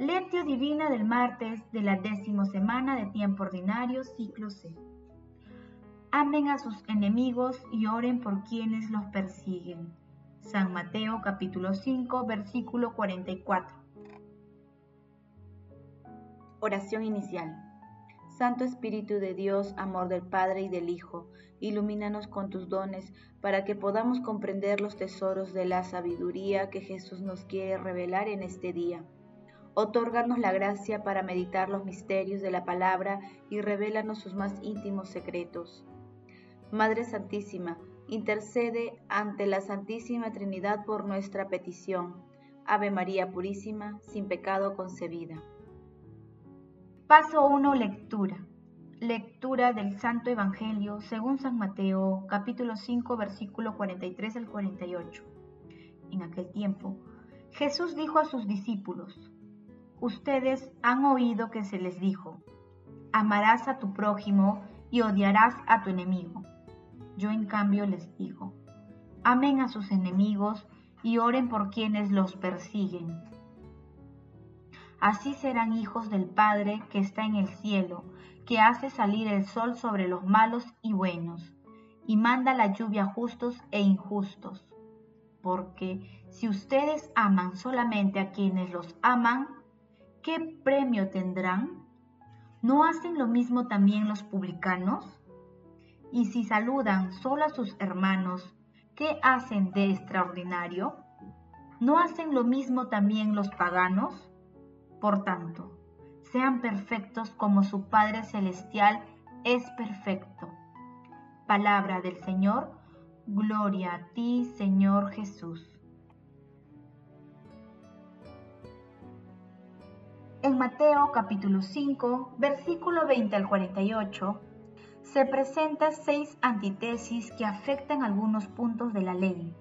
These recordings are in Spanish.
Lectio Divina del martes de la décimo semana de tiempo ordinario, ciclo C. Amen a sus enemigos y oren por quienes los persiguen. San Mateo capítulo 5, versículo 44. Oración inicial. Santo Espíritu de Dios, amor del Padre y del Hijo, ilumínanos con tus dones para que podamos comprender los tesoros de la sabiduría que Jesús nos quiere revelar en este día Otórganos la gracia para meditar los misterios de la palabra y revélanos sus más íntimos secretos. Madre Santísima, intercede ante la Santísima Trinidad por nuestra petición. Ave María Purísima, sin pecado concebida. Paso 1. Lectura. Lectura del Santo Evangelio según San Mateo, capítulo 5, versículo 43 al 48. En aquel tiempo, Jesús dijo a sus discípulos, Ustedes han oído que se les dijo, amarás a tu prójimo y odiarás a tu enemigo. Yo en cambio les digo, amen a sus enemigos y oren por quienes los persiguen. Así serán hijos del Padre que está en el cielo, que hace salir el sol sobre los malos y buenos, y manda la lluvia justos e injustos. Porque si ustedes aman solamente a quienes los aman, ¿qué premio tendrán? ¿No hacen lo mismo también los publicanos? Y si saludan solo a sus hermanos, ¿qué hacen de extraordinario? ¿No hacen lo mismo también los paganos? Por tanto, sean perfectos como su Padre Celestial es perfecto. Palabra del Señor, gloria a ti, Señor Jesús. En Mateo capítulo 5, versículo 20 al 48, se presentan seis antítesis que afectan algunos puntos de la ley.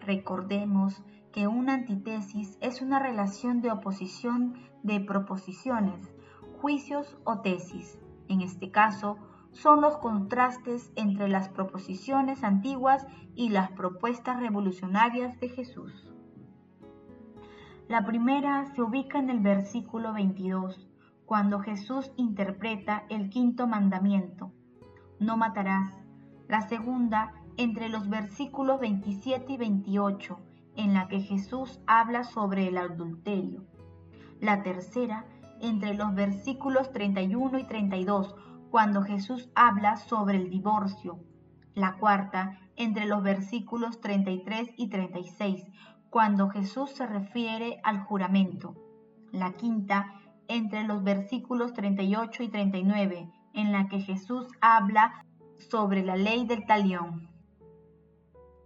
Recordemos que una antítesis es una relación de oposición de proposiciones, juicios o tesis. En este caso, son los contrastes entre las proposiciones antiguas y las propuestas revolucionarias de Jesús. La primera se ubica en el versículo 22, cuando Jesús interpreta el quinto mandamiento, no matarás. La segunda, entre los versículos 27 y 28, en la que Jesús habla sobre el adulterio. La tercera, entre los versículos 31 y 32, cuando Jesús habla sobre el divorcio. La cuarta, entre los versículos 33 y 36, cuando Jesús se refiere al juramento. La quinta, entre los versículos 38 y 39, en la que Jesús habla sobre la ley del talión.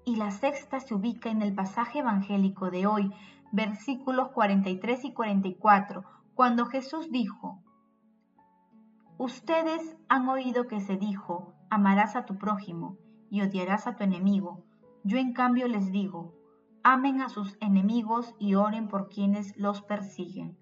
Y la sexta se ubica en el pasaje evangélico de hoy, versículos 43 y 44, cuando Jesús dijo, Ustedes han oído que se dijo, amarás a tu prójimo y odiarás a tu enemigo. Yo en cambio les digo, amen a sus enemigos y oren por quienes los persiguen.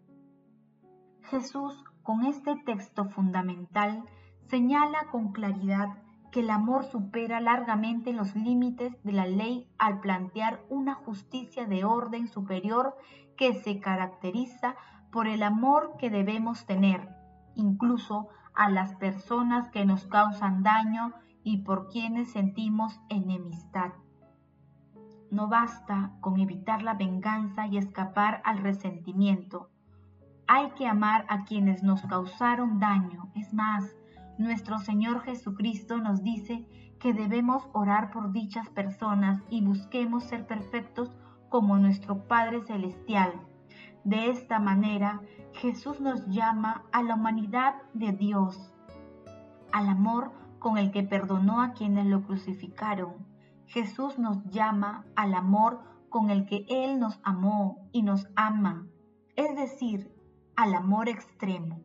Jesús, con este texto fundamental, señala con claridad que el amor supera largamente los límites de la ley al plantear una justicia de orden superior que se caracteriza por el amor que debemos tener, incluso a las personas que nos causan daño y por quienes sentimos enemistad. No basta con evitar la venganza y escapar al resentimiento. Hay que amar a quienes nos causaron daño. Es más, nuestro Señor Jesucristo nos dice que debemos orar por dichas personas y busquemos ser perfectos como nuestro Padre Celestial. De esta manera, Jesús nos llama a la humanidad de Dios, al amor con el que perdonó a quienes lo crucificaron Jesús nos llama al amor con el que Él nos amó y nos ama, es decir, al amor extremo.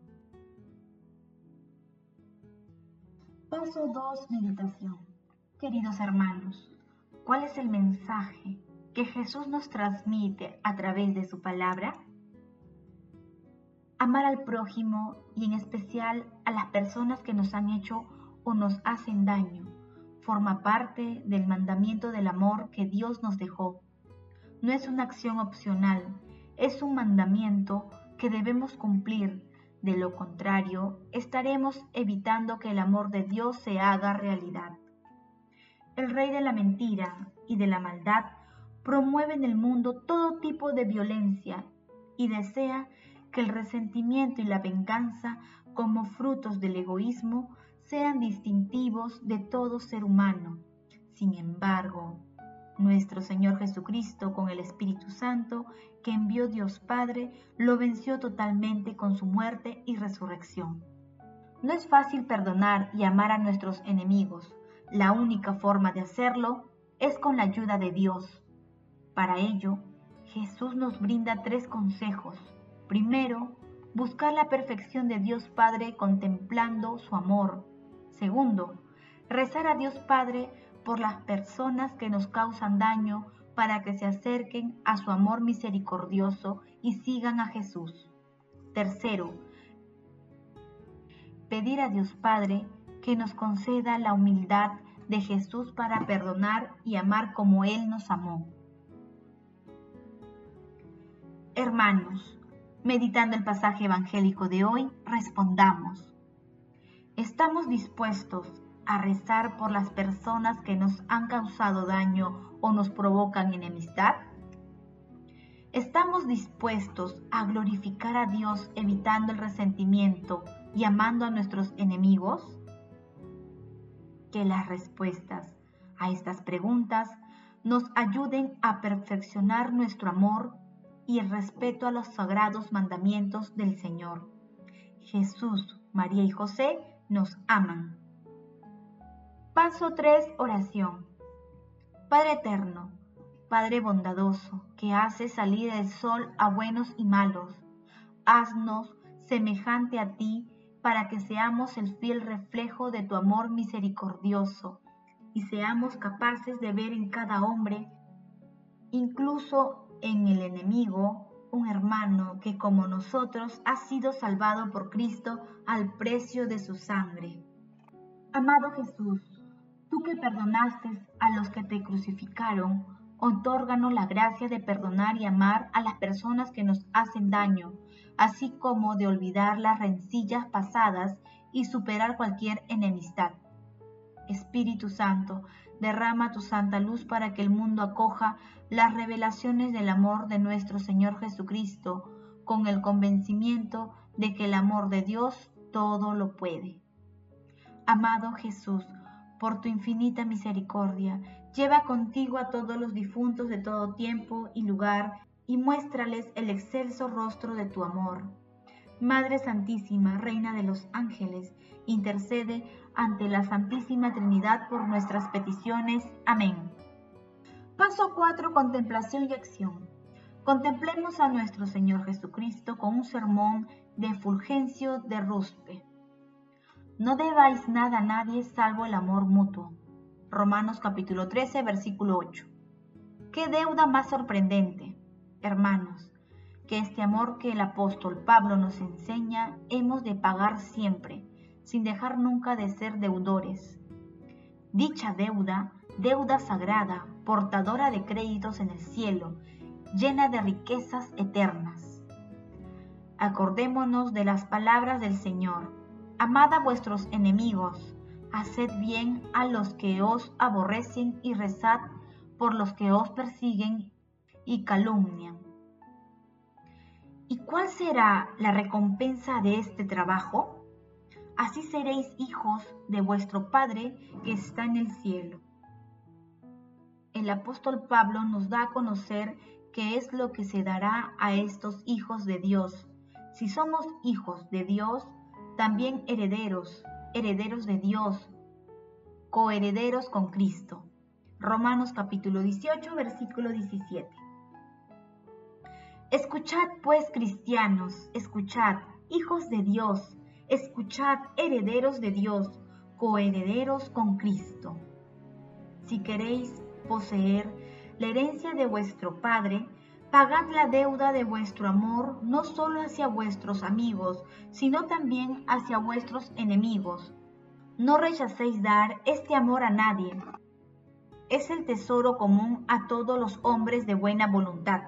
Paso 2. Meditación. Queridos hermanos, ¿cuál es el mensaje que Jesús nos transmite a través de su palabra? Amar al prójimo y en especial a las personas que nos han hecho o nos hacen daño forma parte del mandamiento del amor que Dios nos dejó. No es una acción opcional, es un mandamiento que debemos cumplir. De lo contrario, estaremos evitando que el amor de Dios se haga realidad. El rey de la mentira y de la maldad promueve en el mundo todo tipo de violencia y desea que el resentimiento y la venganza como frutos del egoísmo sean distintivos de todo ser humano. Sin embargo, nuestro Señor Jesucristo con el Espíritu Santo que envió Dios Padre lo venció totalmente con su muerte y resurrección. No es fácil perdonar y amar a nuestros enemigos. La única forma de hacerlo es con la ayuda de Dios. Para ello, Jesús nos brinda tres consejos. Primero, buscar la perfección de Dios Padre contemplando su amor. Segundo, rezar a Dios Padre por las personas que nos causan daño para que se acerquen a su amor misericordioso y sigan a Jesús. Tercero, pedir a Dios Padre que nos conceda la humildad de Jesús para perdonar y amar como Él nos amó. Hermanos, meditando el pasaje evangélico de hoy, respondamos. ¿Estamos dispuestos a rezar por las personas que nos han causado daño o nos provocan enemistad? ¿Estamos dispuestos a glorificar a Dios evitando el resentimiento y amando a nuestros enemigos? Que las respuestas a estas preguntas nos ayuden a perfeccionar nuestro amor y el respeto a los sagrados mandamientos del Señor. Jesús, María y José nos aman. Paso 3. Oración. Padre eterno, Padre bondadoso, que hace salir el sol a buenos y malos, haznos semejante a ti para que seamos el fiel reflejo de tu amor misericordioso y seamos capaces de ver en cada hombre, incluso en el enemigo, un hermano que como nosotros ha sido salvado por Cristo al precio de su sangre. Amado Jesús, Tú que perdonaste a los que te crucificaron, otórganos la gracia de perdonar y amar a las personas que nos hacen daño, así como de olvidar las rencillas pasadas y superar cualquier enemistad. Espíritu Santo, derrama tu santa luz para que el mundo acoja las revelaciones del amor de nuestro Señor Jesucristo, con el convencimiento de que el amor de Dios todo lo puede. Amado Jesús, por tu infinita misericordia, lleva contigo a todos los difuntos de todo tiempo y lugar y muéstrales el excelso rostro de tu amor. Madre Santísima, Reina de los Ángeles, intercede ante la Santísima Trinidad por nuestras peticiones. Amén. Paso 4. Contemplación y acción. Contemplemos a nuestro Señor Jesucristo con un sermón de Fulgencio de Ruspe. No debáis nada a nadie salvo el amor mutuo. Romanos capítulo 13, versículo 8. Qué deuda más sorprendente, hermanos, que este amor que el apóstol Pablo nos enseña hemos de pagar siempre, sin dejar nunca de ser deudores. Dicha deuda, deuda sagrada, portadora de créditos en el cielo, llena de riquezas eternas. Acordémonos de las palabras del Señor Amad a vuestros enemigos, haced bien a los que os aborrecen y rezad por los que os persiguen y calumnian. ¿Y cuál será la recompensa de este trabajo? Así seréis hijos de vuestro Padre que está en el cielo. El apóstol Pablo nos da a conocer qué es lo que se dará a estos hijos de Dios. Si somos hijos de Dios, también herederos, herederos de Dios, coherederos con Cristo. Romanos capítulo 18, versículo 17. Escuchad pues cristianos, escuchad, hijos de Dios, escuchad, herederos de Dios, coherederos con Cristo. Si queréis poseer la herencia de vuestro Padre, Pagad la deuda de vuestro amor no solo hacia vuestros amigos, sino también hacia vuestros enemigos. No rechacéis dar este amor a nadie. Es el tesoro común a todos los hombres de buena voluntad.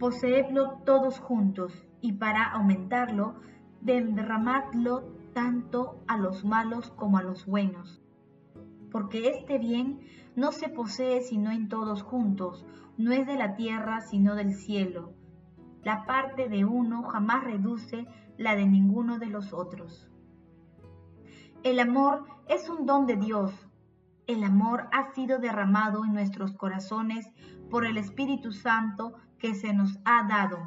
Poseedlo todos juntos, y para aumentarlo, derramadlo tanto a los malos como a los buenos. Porque este bien no se posee sino en todos juntos, no es de la tierra sino del cielo. La parte de uno jamás reduce la de ninguno de los otros. El amor es un don de Dios. El amor ha sido derramado en nuestros corazones por el Espíritu Santo que se nos ha dado.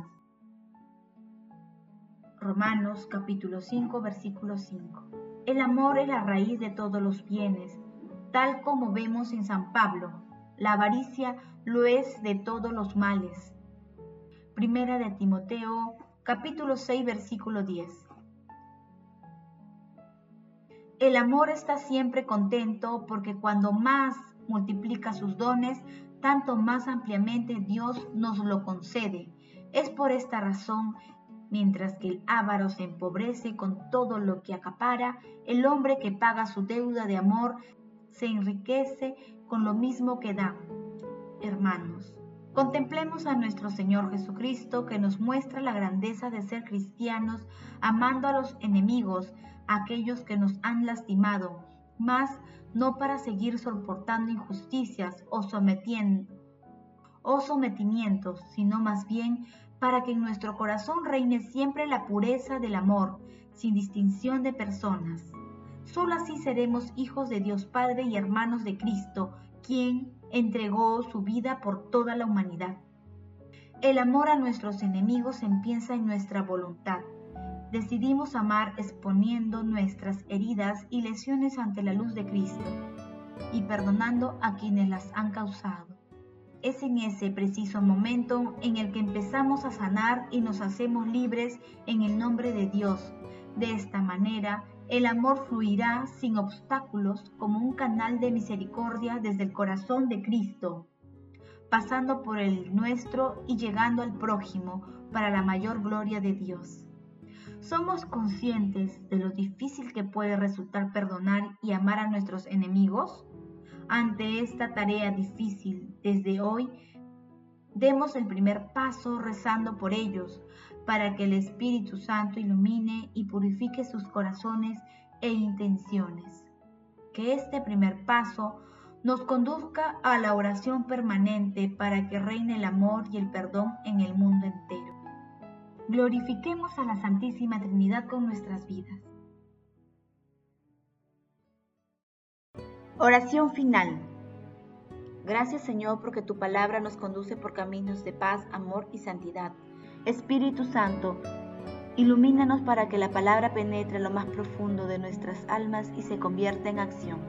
Romanos capítulo 5 versículo 5. El amor es la raíz de todos los bienes, tal como vemos en San Pablo. La avaricia lo es de todos los males. Primera de Timoteo capítulo 6 versículo 10. El amor está siempre contento porque cuando más multiplica sus dones, tanto más ampliamente Dios nos lo concede. Es por esta razón Mientras que el avaro se empobrece con todo lo que acapara, el hombre que paga su deuda de amor se enriquece con lo mismo que da. Hermanos, contemplemos a nuestro Señor Jesucristo que nos muestra la grandeza de ser cristianos, amando a los enemigos, a aquellos que nos han lastimado, mas no para seguir soportando injusticias o o sometimientos, sino más bien para que en nuestro corazón reine siempre la pureza del amor, sin distinción de personas. Solo así seremos hijos de Dios Padre y hermanos de Cristo, quien entregó su vida por toda la humanidad. El amor a nuestros enemigos empieza en nuestra voluntad. Decidimos amar exponiendo nuestras heridas y lesiones ante la luz de Cristo y perdonando a quienes las han causado es en ese preciso momento en el que empezamos a sanar y nos hacemos libres en el nombre de Dios. De esta manera, el amor fluirá sin obstáculos como un canal de misericordia desde el corazón de Cristo, pasando por el nuestro y llegando al prójimo para la mayor gloria de Dios. ¿Somos conscientes de lo difícil que puede resultar perdonar y amar a nuestros enemigos? ante esta tarea difícil desde hoy, demos el primer paso rezando por ellos, para que el Espíritu Santo ilumine y purifique sus corazones e intenciones. Que este primer paso nos conduzca a la oración permanente para que reine el amor y el perdón en el mundo entero. Glorifiquemos a la Santísima Trinidad con nuestras vidas. Oración final. Gracias Señor porque tu palabra nos conduce por caminos de paz, amor y santidad. Espíritu Santo, ilumínanos para que la palabra penetre lo más profundo de nuestras almas y se convierta en acción.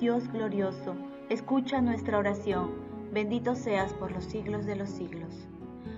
Dios glorioso, escucha nuestra oración. Bendito seas por los siglos de los siglos.